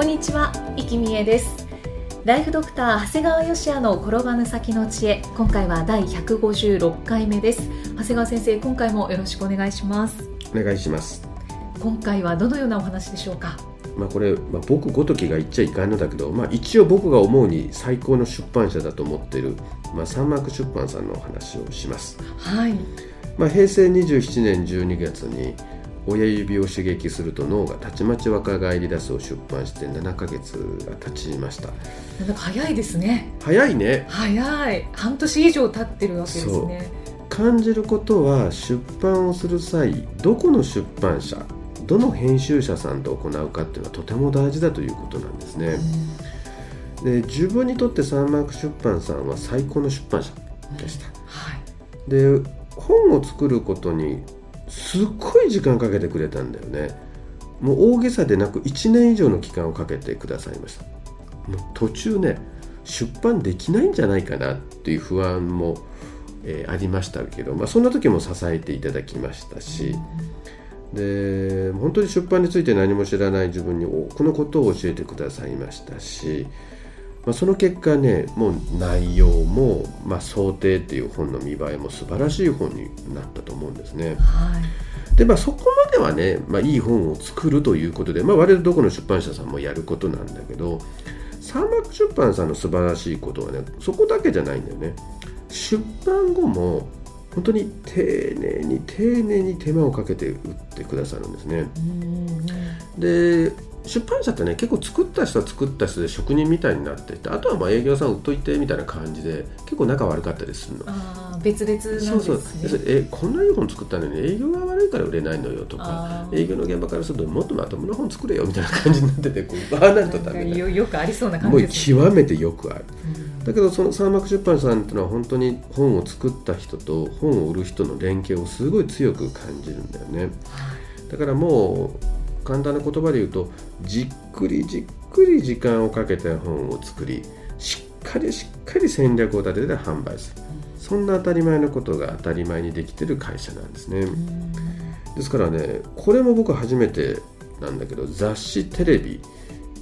こんにちは、生きみえです。ライフドクター長谷川芳也の転ばぬ先の知恵。今回は第156回目です。長谷川先生今回もよろしくお願いします。お願いします。今回はどのようなお話でしょうか？まあ、これ、まあ、僕ごときが言っちゃいかんのだけど、まあ、一応僕が思うに最高の出版社だと思っている、まあ、サンマーク出版さんのお話をします。はい。まあ、平成27年12月に親指を刺激すると脳がたちまち若返り出すを出版して7ヶ月が経ちました。なんか早いですね。早いね。早い。半年以上経ってるわけですね。感じることは出版をする際どこの出版社どの編集者さんと行うかっていうのはとても大事だということなんですね、で自分にとってサンマーク出版さんは最高の出版社でした、はい。で本を作ることにすっごい時間かけてくれたんだよね。もう大げさでなく1年以上の期間をかけてくださいました。もう途中ね出版できないんじゃないかなっていう不安も、えーありましたけど、まあ、そんな時も支えていただきましたし、で本当に出版について何も知らない自分に多くのことを教えてくださいましたし、まあ、その結果ねもう内容も、まあ、想定っていう本の見栄えも素晴らしい本になったと思うんですね。はい。でまあそこまではね、まあ、いい本を作るということで、まあ、我々どこの出版社さんもやることなんだけどサンマーク出版さんの素晴らしいことはねそこだけじゃないんだよね。出版後も本当に丁寧に丁寧に手間をかけて売ってくださるんですね。うん。で出版社ってね結構作った人は作った人で職人みたいになっていてあとはまあ営業さん売っといてみたいな感じで結構仲悪かったりするの。あー別々なんですね。そうそう。えこんないい本作ったのに営業が悪いから売れないのよとか営業の現場からするともっとまともな本作れよみたいな感じになっててこうああなるとダメだよよくありそうな感もうじですね。極めてよくある。うん。だけどその三幕出版さんっていうのは本当に本を作った人と本を売る人の連携をすごい強く感じるんだよね。だからもう簡単な言葉で言うとじっくりじっくり時間をかけて本を作りしっかりしっかり戦略を立てて販売する。そんな当たり前のことが当たり前にできてる会社なんですね。ですからねこれも僕初めてなんだけど雑誌テレビ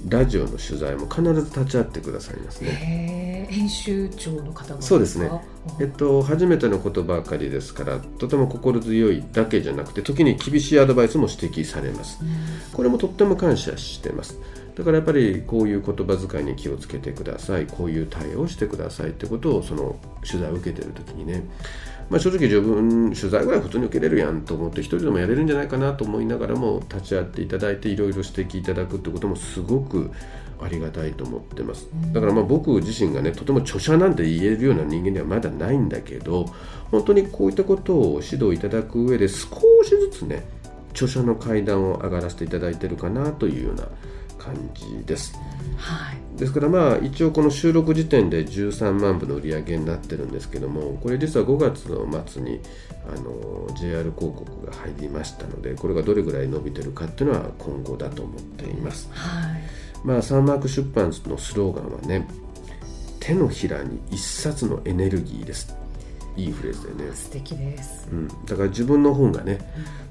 ラジオの取材も必ず立ち会ってくださいますね。編集長の方がそうですね。かえっと、初めてのことばかりですからとても心強いだけじゃなくて時に厳しいアドバイスも指摘されます。これもとっても感謝してます。だからやっぱりこういう言葉遣いに気をつけてください。こういう対応をしてくださいってことをその取材を受けてる時にね、まあ、正直自分取材ぐらい普通に受けれるやんと思って一人でもやれるんじゃないかなと思いながらも立ち会っていただいていろいろ指摘いただくってこともすごくありがたいと思ってます。だからまあ僕自身がねとても著者なんて言えるような人間ではまだないんだけど本当にこういったことを指導いただく上で少しずつね著者の階段を上がらせていただいてるかなというような感じです。はい。ですからまあ一応この収録時点で13万部の売り上げになってるんですけどもこれ実は5月の末にあの JR 広告が入りましたのでこれがどれぐらい伸びてるかっていうのは今後だと思っています。はい。まあサンマーク出版のスローガンはね手のひらに一冊のエネルギーです。いいフレーズだよね。素敵です。うん、だから自分の本がね、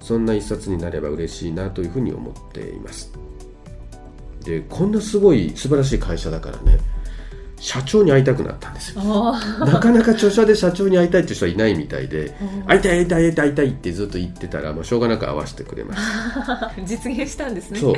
そんな一冊になれば嬉しいなというふうに思っていますでこんなすごい素晴らしい会社だからね。社長に会いたくなったんですよ。あなかなか著者で社長に会いたいって人はいないみたいで うん会いたい会いたい会いたい会いたいってずっと言ってたら、まあ、しょうがなく会わせてくれましあ 実現したんですね。たそう。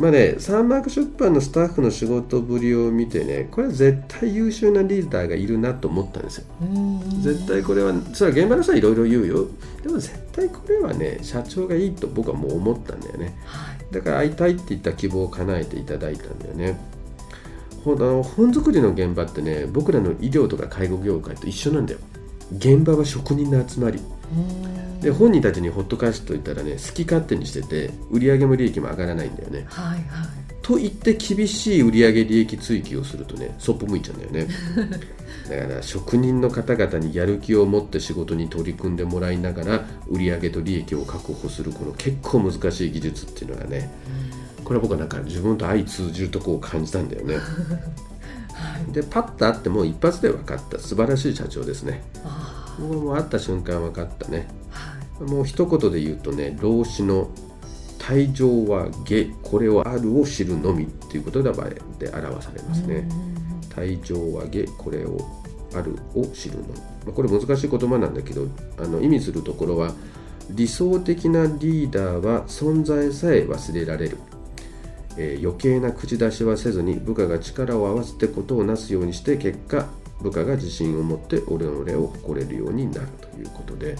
まあねサンマーク出版のスタッフの仕事ぶりを見てねこれは絶対優秀なリーダーがいるなと思ったんですよ。うん。絶対これはそれは現場の人はいろいろ言うよ。でも絶対これはね社長がいいと僕はもう思ったんだよね。はいだから会いたいって言った希望を叶えていただいたんだよね。ほんあの本作りの現場ってね僕らの医療とか介護業界と一緒なんだよ。現場は職人の集まり。うんで本人たちにほっとかしといたらね好き勝手にしてて売上も利益も上がらないんだよね。はいはいと言って厳しい売上利益追求をするとねそっぽ向いちゃうんだよね。だから職人の方々にやる気を持って仕事に取り組んでもらいながら売上と利益を確保するこの結構難しい技術っていうのがねこれは僕はなんか自分と相通じるとこを感じたんだよね。でパッと会ってもう一発で分かった。素晴らしい社長ですね。あもう会った瞬間分かったね。ーはい。もう一言で言うとね老子の「退場は下これをあるを知るのみ」っていうことで表されますね。退場は下これをあるを知るのみ、まあ、これ難しい言葉なんだけどあの意味するところは理想的なリーダーは存在さえ忘れられる、えー余計な口出しはせずに部下が力を合わせてことをなすようにして結果部下が自信を持って俺の俺を誇れるようになるということで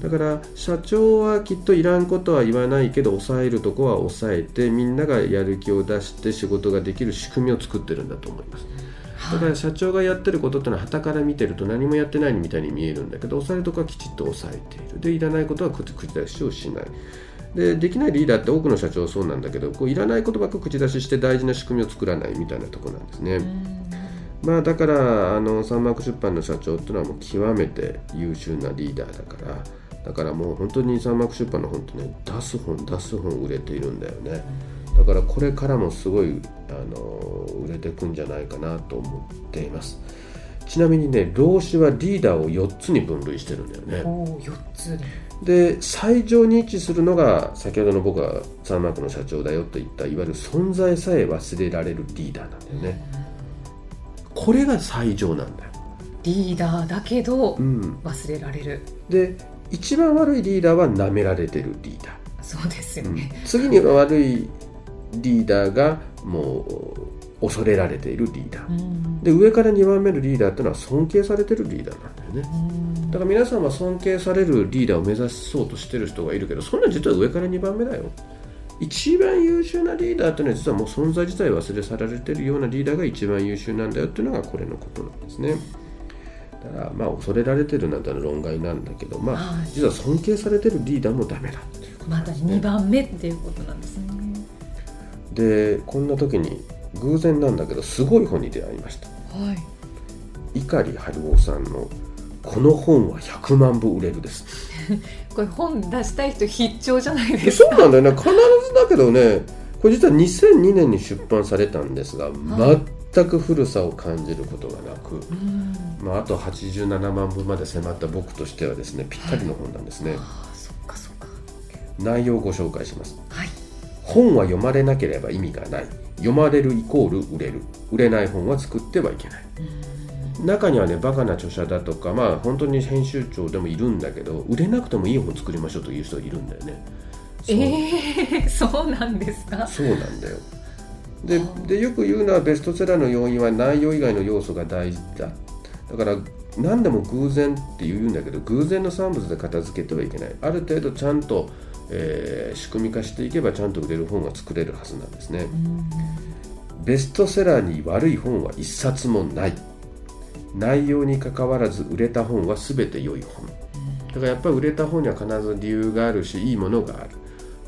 だから社長はきっといらんことは言わないけど抑えるとこは抑えてみんながやる気を出して仕事ができる仕組みを作ってるんだと思います。だから社長がやってることってのは傍から見てると何もやってないみたいに見えるんだけど抑えるとこはきちっと抑えている。でいらないことは口口出しをしない。でできないリーダーって多くの社長はそうなんだけどこういらないことばっか口出しして大事な仕組みを作らないみたいなところなんですね、まあだからあのサンマーク出版の社長っていうのはもう極めて優秀なリーダーだからだからもう本当にサンマーク出版の本ってね出す本出す本売れているんだよね。だからこれからもすごいあの売れていくんじゃないかなと思っています。ちなみにね老子はリーダーを4つに分類してるんだよね。おお4つでで最上に位置するのが先ほどの僕がサンマークの社長だよと言ったいわゆる存在さえ忘れられるリーダーなんだよね。これが最上なんだよ、リーダーだけどうん、忘れられる。で一番悪いリーダーは舐められてるリーダそうですよー、うん。ね、次に悪いリーダーがもう恐れられているリーダー。うん。で上から2番目のリーダーっていうのは尊敬されてるリーダーなんだよね。うん。だから皆さんは尊敬されるリーダーを目指そうとしてる人がいるけどそんな実は上から2番目だよ。一番優秀なリーダーっていうのは実はもう存在自体忘れ去られてるようなリーダーが一番優秀なんだよっていうのがこれのことなんですねだからまあ恐れられてるなんてのは論外なんだけどまあはい。実は尊敬されてるリーダーもダメだっていうまだ2番目っていうことなんですね。でこんな時に偶然なんだけどすごい本に出会いました。はい。碇春夫さんの「この本は100万部売れる」です。これ本出したい人必聴じゃないですそうかなんだよね。必ずだけどねこれ実は2002年に出版されたんですが、はい全く古さを感じることがなく、うん。まあ、あと87万部まで迫った僕としてはですねぴったりの本なんですね、ああそっかそっか。内容をご紹介します。はい。本は読まれなければ意味がない。読まれるイコール売れる。売れない本は作ってはいけない。中にはねバカな著者だとかまあ本当に編集長でもいるんだけど売れなくてもいい本作りましょうという人がいるんだよね。ええそうなんですか？そうなんだよででよく言うのはベストセラーの要因は内容以外の要素が大事だ。だから何でも偶然って言うんだけど偶然の産物で片付けてはいけない。ある程度ちゃんと、えー仕組み化していけばちゃんと売れる本が作れるはずなんですね。ベストセラーに悪い本は一冊もない。内容にかかわらず売れた本は全て良い本。だからやっぱり売れた本には必ず理由があるしいいものがある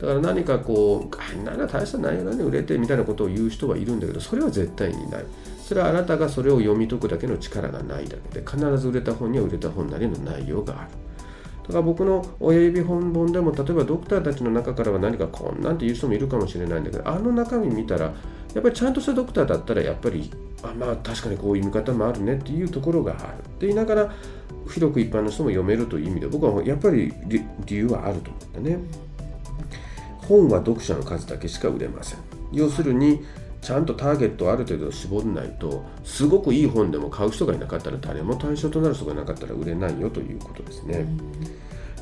だから何かこうあなんか大した内容なんで売れてみたいなことを言う人はいるんだけどそれは絶対にない。それはあなたがそれを読み解くだけの力がないだけで必ず売れた本には売れた本なりの内容がある。だから僕の親指本本でも例えばドクターたちの中からは何かこんなんていう人もいるかもしれないんだけどあの中身見たらやっぱりちゃんとしたドクターだったらやっぱりあまあ確かにこういう見方もあるねっていうところがある。って言いながら広く一般の人も読めるという意味で僕はやっぱり理由はあると思うんだね。本は読者の数だけしか売れません要するにちゃんとターゲットをある程度絞らないとすごくいい本でも買う人がいなかったら誰も対象となる人がいなかったら売れないよということですね。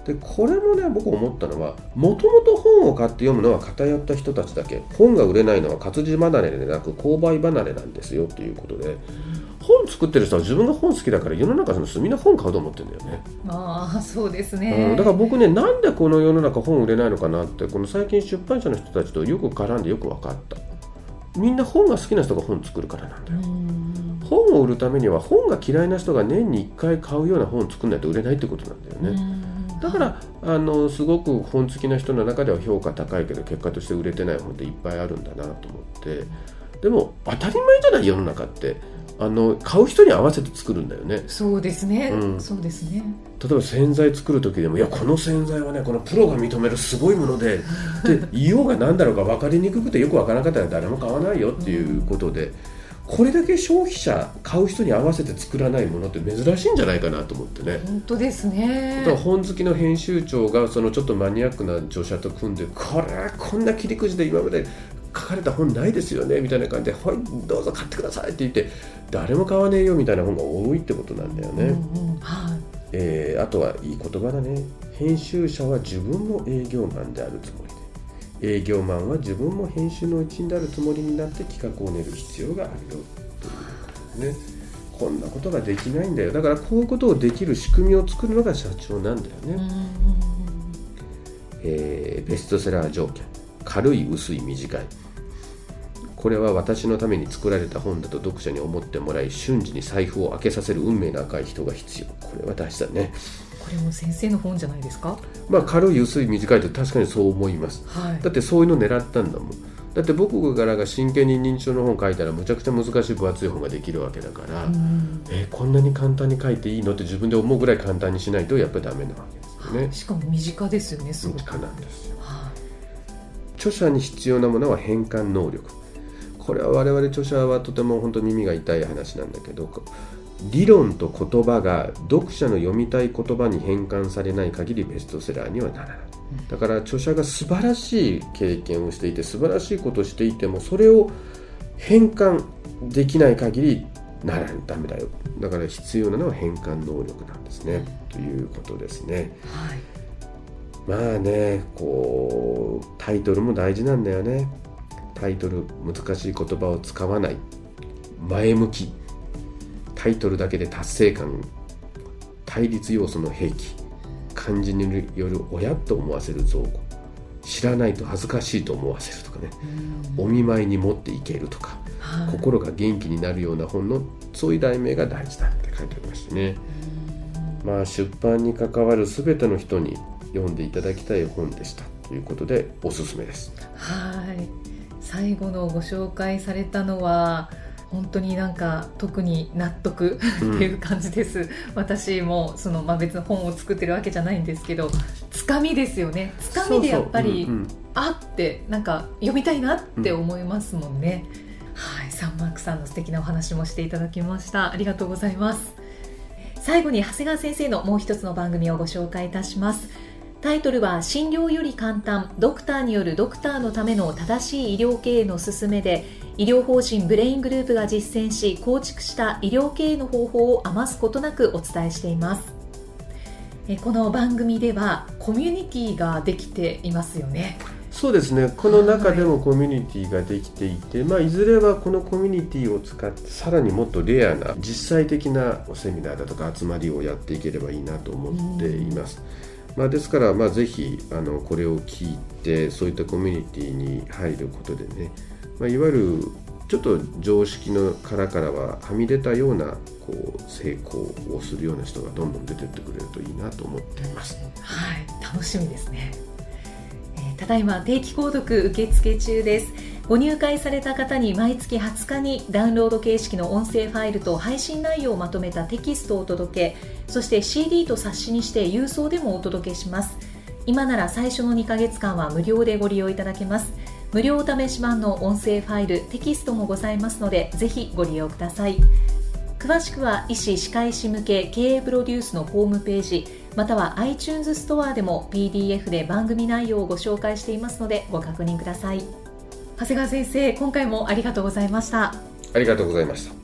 でこれもね僕思ったのはもともと本を買って読むのは偏った人たちだけ本が売れないのは活字離れでなく購買離れなんですよということで本作ってる人は自分が本好きだから世の中の人みんな本買うと思ってるんだよね。ああそうですうね、ん、だから僕ねなんでこの世の中本売れないのかなってこの最近出版社の人たちとよく絡んでよく分かった。みんな本が好きな人が本作るからなんだよ。うん。本を売るためには本が嫌いな人が年に1回買うような本を作んないと売れないってことなんだよね、だからあのすごく本好きな人の中では評価高いけど結果として売れてない本っていっぱいあるんだなと思って。でも当たり前じゃない世の中ってあの買う人に合わせて作るんだよね。そうですね、うん。そうですね。例えば洗剤作る時でもいやこの洗剤はねこのプロが認めるすごいものでで言おうが何だろうか分かりにくくてよく分からなかったら誰も買わないよっていうことで、これだけ消費者買う人に合わせて作らないものって珍しいんじゃないかなと思ってね。本当ですね。だから本好きの編集長がそのちょっとマニアックな著者と組んでこれはこんな切り口で今まで書かれた本ないですよねみたいな感じで「はいどうぞ買ってください」って言って誰も買わねえよみたいな本が多いってことなんだよね。うんうんはい。えーあとはいい言葉だね。編集者は自分も営業マンであるつもりで営業マンは自分も編集の一員であるつもりになって企画を練る必要があるよということね。こんなことができないんだよ。だからこういうことをできる仕組みを作るのが社長なんだよね、うんうん。えーベストセラー条件。軽い薄い短いこれは私のために作られた本だと読者に思ってもらい瞬時に財布を開けさせる運命の赤い人が必要。これは大事だね。これも先生の本じゃないですか？まあ軽い薄い短いと確かにそう思います。はい。だってそういうの狙ったんだもん。だって僕からが真剣に認知症の本書いたらむちゃくちゃ難しい分厚い本ができるわけだから、うん。えーこんなに簡単に書いていいのって自分で思うぐらい簡単にしないとやっぱりダメなわけですよね。しかも身近ですよねすごく。短なんですよ。は著者に必要なものは変換能力これは我々著者はとても本当耳が痛い話なんだけど理論と言葉が読者の読みたい言葉に変換されない限りベストセラーにはならない。だから著者が素晴らしい経験をしていて素晴らしいことをしていてもそれを変換できない限りならダメだよ。だから必要なのは変換能力なんですね。ということですね。いはい。まあねこうタイトルも大事なんだよねタイトル難しい言葉を使わない。前向き。タイトルだけで達成感。対立要素の兵器。漢字による親と思わせる造語。知らないと恥ずかしいと思わせるとかね。お見舞いに持っていけるとか。はい。心が元気になるような本のそういう題名が大事だって書いてありましたね。まあ出版に関わる全ての人に読ん。でいただきたい本でしたということでおすすめですはい最後のご紹介されたのは本当になんか特に納得っていう感じです、私もその、まあ、別の本を作ってるわけじゃないんですけどつかみですよね。つかみでやっぱりあってなんか読みたいなって思いますもんね、はい。サンマークさんの素敵なお話もしていただきました。ありがとうございます。最後に長谷川先生のもう一つの番組をご紹介いたしますタイトルは診療より簡単。ドクターによるドクターのための正しい医療経営の勧めで医療法人ブレイングループが実践し構築した医療経営の方法を余すことなくお伝えしています。えこの番組ではコミュニティができていますよね。そうですね。この中でもコミュニティができていて、まあ、いずれはこのコミュニティを使ってさらにもっとレアな実際的なセミナーだとか集まりをやっていければいいなと思っています。まあ、ですから、まあ、ぜひあのこれを聞いてそういったコミュニティに入ることでね、まあ、いわゆるちょっと常識の殻からははみ出たようなこう成功をするような人がどんどん出てってくれるといいなと思っています。はい。楽しみですね、えーただいま定期購読受付中です。ご入会された方に毎月20日にダウンロード形式の音声ファイルと配信内容をまとめたテキストをお届け。そして CD と冊子にして郵送でもお届けします。今なら最初の2ヶ月間は無料でご利用いただけます。無料お試し版の音声ファイルテキストもございますのでぜひご利用ください。詳しくは医師・歯科医師向け経営プロデュースのホームページまたは iTunes ストアでも PDF で番組内容をご紹介していますのでご確認ください。長谷川先生今回もありがとうございました。ありがとうございました。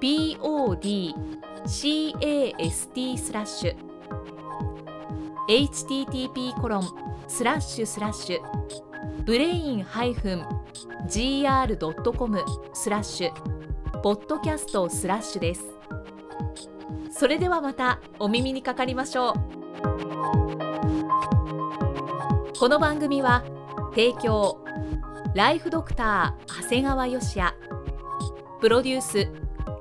podcast スラッシュ http コロンスラッシュスラッシュブレイン -gr.com スラッシュポッドキャストスラッシュです。それではまたお耳にかかりましょう。この番組は提供ライフドクター長谷川芳也。プロデュース